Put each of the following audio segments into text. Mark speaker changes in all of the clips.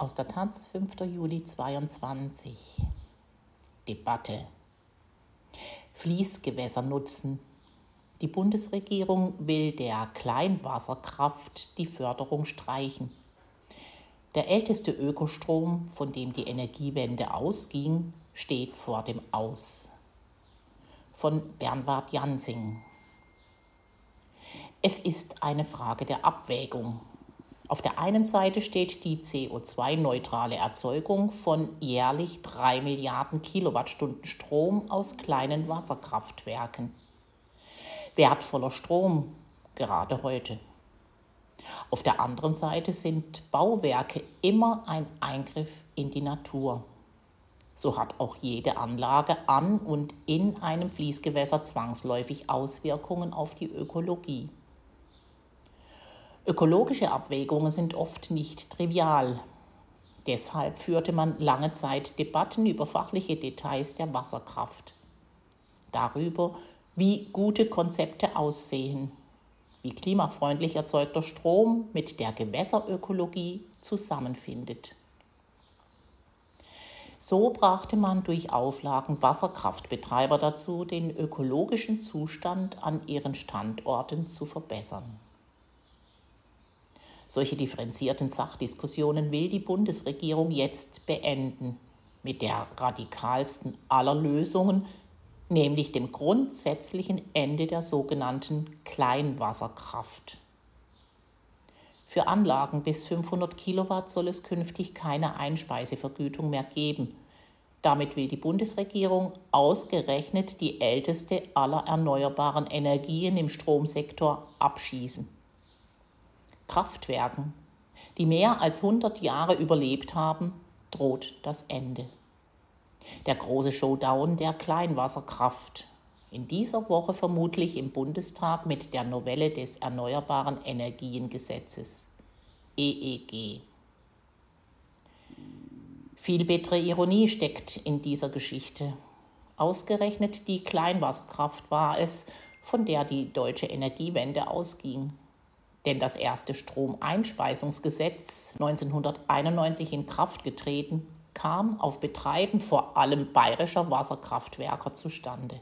Speaker 1: Aus der Taz, 5. Juli 22. Debatte. Fließgewässer nutzen. Die Bundesregierung will der Kleinwasserkraft die Förderung streichen. Der älteste Ökostrom, von dem die Energiewende ausging, steht vor dem Aus. Von Bernward Jansing. Es ist eine Frage der Abwägung. Auf der einen Seite steht die CO2-neutrale Erzeugung von jährlich 3 Milliarden Kilowattstunden Strom aus kleinen Wasserkraftwerken. Wertvoller Strom, gerade heute. Auf der anderen Seite sind Bauwerke immer ein Eingriff in die Natur. So hat auch jede Anlage an und in einem Fließgewässer zwangsläufig Auswirkungen auf die Ökologie. Ökologische Abwägungen sind oft nicht trivial. Deshalb führte man lange Zeit Debatten über fachliche Details der Wasserkraft. Darüber, wie gute Konzepte aussehen, wie klimafreundlich erzeugter Strom mit der Gewässerökologie zusammenfindet. So brachte man durch Auflagen Wasserkraftbetreiber dazu, den ökologischen Zustand an ihren Standorten zu verbessern. Solche differenzierten Sachdiskussionen will die Bundesregierung jetzt beenden mit der radikalsten aller Lösungen, nämlich dem grundsätzlichen Ende der sogenannten Kleinwasserkraft. Für Anlagen bis 500 Kilowatt soll es künftig keine Einspeisevergütung mehr geben. Damit will die Bundesregierung ausgerechnet die älteste aller erneuerbaren Energien im Stromsektor abschießen. Kraftwerken, die mehr als 100 Jahre überlebt haben, droht das Ende. Der große Showdown der Kleinwasserkraft. In dieser Woche vermutlich im Bundestag mit der Novelle des Erneuerbaren Energiengesetzes EEG. Viel bittere Ironie steckt in dieser Geschichte. Ausgerechnet die Kleinwasserkraft war es, von der die deutsche Energiewende ausging denn das erste Stromeinspeisungsgesetz 1991 in Kraft getreten, kam auf Betreiben vor allem bayerischer Wasserkraftwerker zustande.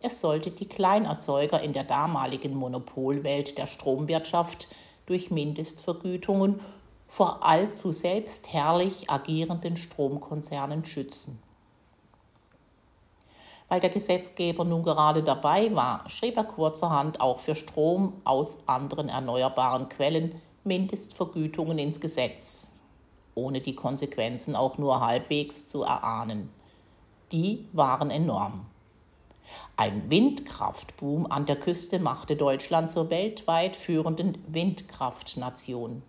Speaker 1: Es sollte die Kleinerzeuger in der damaligen Monopolwelt der Stromwirtschaft durch Mindestvergütungen vor allzu selbstherrlich agierenden Stromkonzernen schützen. Weil der Gesetzgeber nun gerade dabei war, schrieb er kurzerhand auch für Strom aus anderen erneuerbaren Quellen Mindestvergütungen ins Gesetz, ohne die Konsequenzen auch nur halbwegs zu erahnen. Die waren enorm. Ein Windkraftboom an der Küste machte Deutschland zur weltweit führenden Windkraftnation.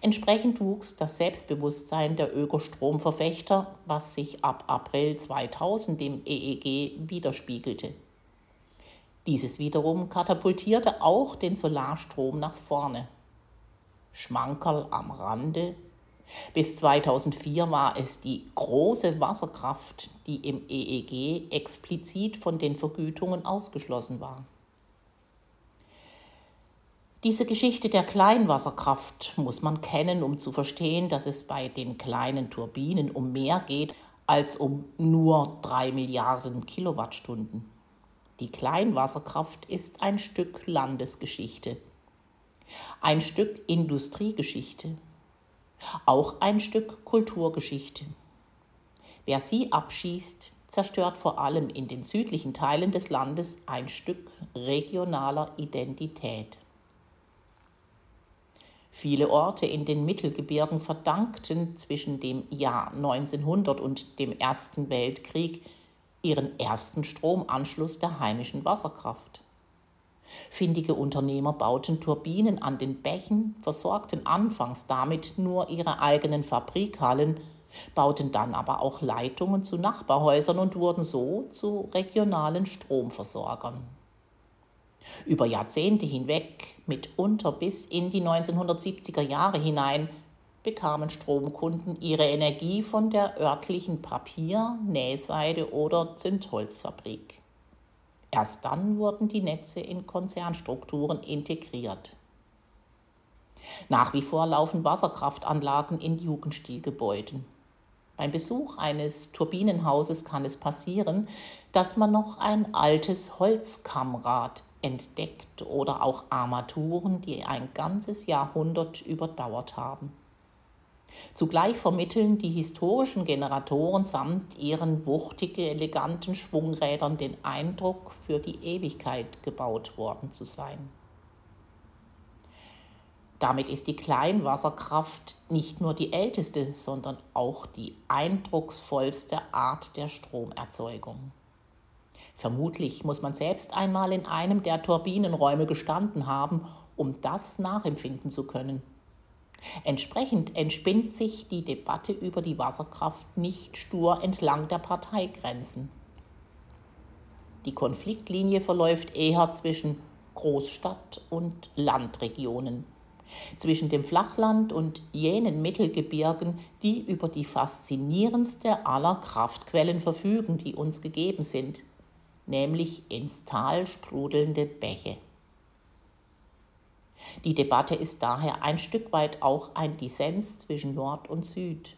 Speaker 1: Entsprechend wuchs das Selbstbewusstsein der Ökostromverfechter, was sich ab April 2000 im EEG widerspiegelte. Dieses wiederum katapultierte auch den Solarstrom nach vorne. Schmankerl am Rande. Bis 2004 war es die große Wasserkraft, die im EEG explizit von den Vergütungen ausgeschlossen war. Diese Geschichte der Kleinwasserkraft muss man kennen, um zu verstehen, dass es bei den kleinen Turbinen um mehr geht als um nur drei Milliarden Kilowattstunden. Die Kleinwasserkraft ist ein Stück Landesgeschichte, ein Stück Industriegeschichte, auch ein Stück Kulturgeschichte. Wer sie abschießt, zerstört vor allem in den südlichen Teilen des Landes ein Stück regionaler Identität. Viele Orte in den Mittelgebirgen verdankten zwischen dem Jahr 1900 und dem Ersten Weltkrieg ihren ersten Stromanschluss der heimischen Wasserkraft. Findige Unternehmer bauten Turbinen an den Bächen, versorgten anfangs damit nur ihre eigenen Fabrikhallen, bauten dann aber auch Leitungen zu Nachbarhäusern und wurden so zu regionalen Stromversorgern. Über Jahrzehnte hinweg, mitunter bis in die 1970er Jahre hinein, bekamen Stromkunden ihre Energie von der örtlichen Papier-, Nähseide- oder Zündholzfabrik. Erst dann wurden die Netze in Konzernstrukturen integriert. Nach wie vor laufen Wasserkraftanlagen in Jugendstilgebäuden. Beim Besuch eines Turbinenhauses kann es passieren, dass man noch ein altes Holzkammrad entdeckt oder auch Armaturen, die ein ganzes Jahrhundert überdauert haben. Zugleich vermitteln die historischen Generatoren samt ihren wuchtige, eleganten Schwungrädern den Eindruck, für die Ewigkeit gebaut worden zu sein. Damit ist die Kleinwasserkraft nicht nur die älteste, sondern auch die eindrucksvollste Art der Stromerzeugung. Vermutlich muss man selbst einmal in einem der Turbinenräume gestanden haben, um das nachempfinden zu können. Entsprechend entspinnt sich die Debatte über die Wasserkraft nicht stur entlang der Parteigrenzen. Die Konfliktlinie verläuft eher zwischen Großstadt und Landregionen, zwischen dem Flachland und jenen Mittelgebirgen, die über die faszinierendste aller Kraftquellen verfügen, die uns gegeben sind, nämlich ins Tal sprudelnde Bäche. Die Debatte ist daher ein Stück weit auch ein Dissens zwischen Nord und Süd.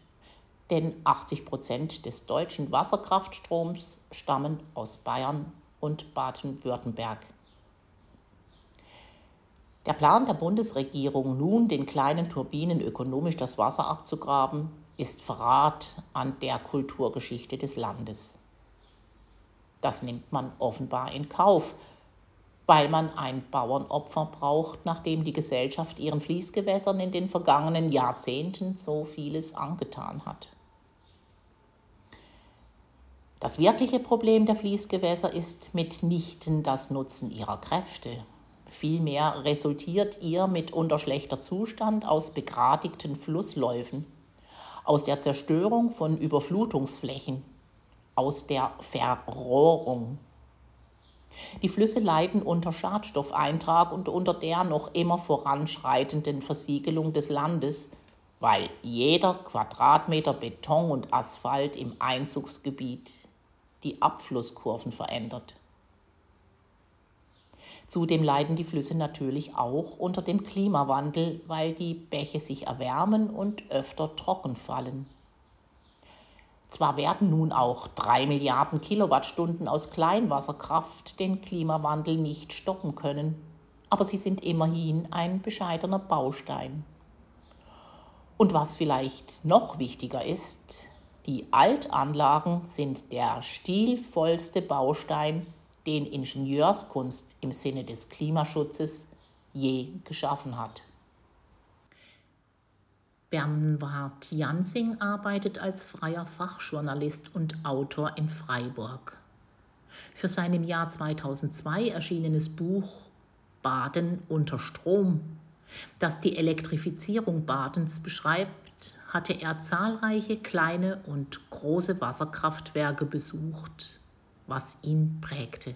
Speaker 1: Denn 80 Prozent des deutschen Wasserkraftstroms stammen aus Bayern und Baden-Württemberg. Der Plan der Bundesregierung, nun den kleinen Turbinen ökonomisch das Wasser abzugraben, ist Verrat an der Kulturgeschichte des Landes. Das nimmt man offenbar in Kauf, weil man ein Bauernopfer braucht, nachdem die Gesellschaft ihren Fließgewässern in den vergangenen Jahrzehnten so vieles angetan hat. Das wirkliche Problem der Fließgewässer ist mitnichten das Nutzen ihrer Kräfte. Vielmehr resultiert ihr mitunter schlechter Zustand aus begradigten Flussläufen, aus der Zerstörung von Überflutungsflächen, aus der Verrohrung die Flüsse leiden unter Schadstoffeintrag und unter der noch immer voranschreitenden Versiegelung des Landes, weil jeder Quadratmeter Beton und Asphalt im Einzugsgebiet die Abflusskurven verändert. Zudem leiden die Flüsse natürlich auch unter dem Klimawandel, weil die Bäche sich erwärmen und öfter trocken fallen. Zwar werden nun auch drei Milliarden Kilowattstunden aus Kleinwasserkraft den Klimawandel nicht stoppen können, aber sie sind immerhin ein bescheidener Baustein. Und was vielleicht noch wichtiger ist, die Altanlagen sind der stilvollste Baustein, den Ingenieurskunst im Sinne des Klimaschutzes je geschaffen hat. Bernward Jansing arbeitet als freier Fachjournalist und Autor in Freiburg. Für sein im Jahr 2002 erschienenes Buch Baden unter Strom, das die Elektrifizierung Badens beschreibt, hatte er zahlreiche kleine und große Wasserkraftwerke besucht, was ihn prägte.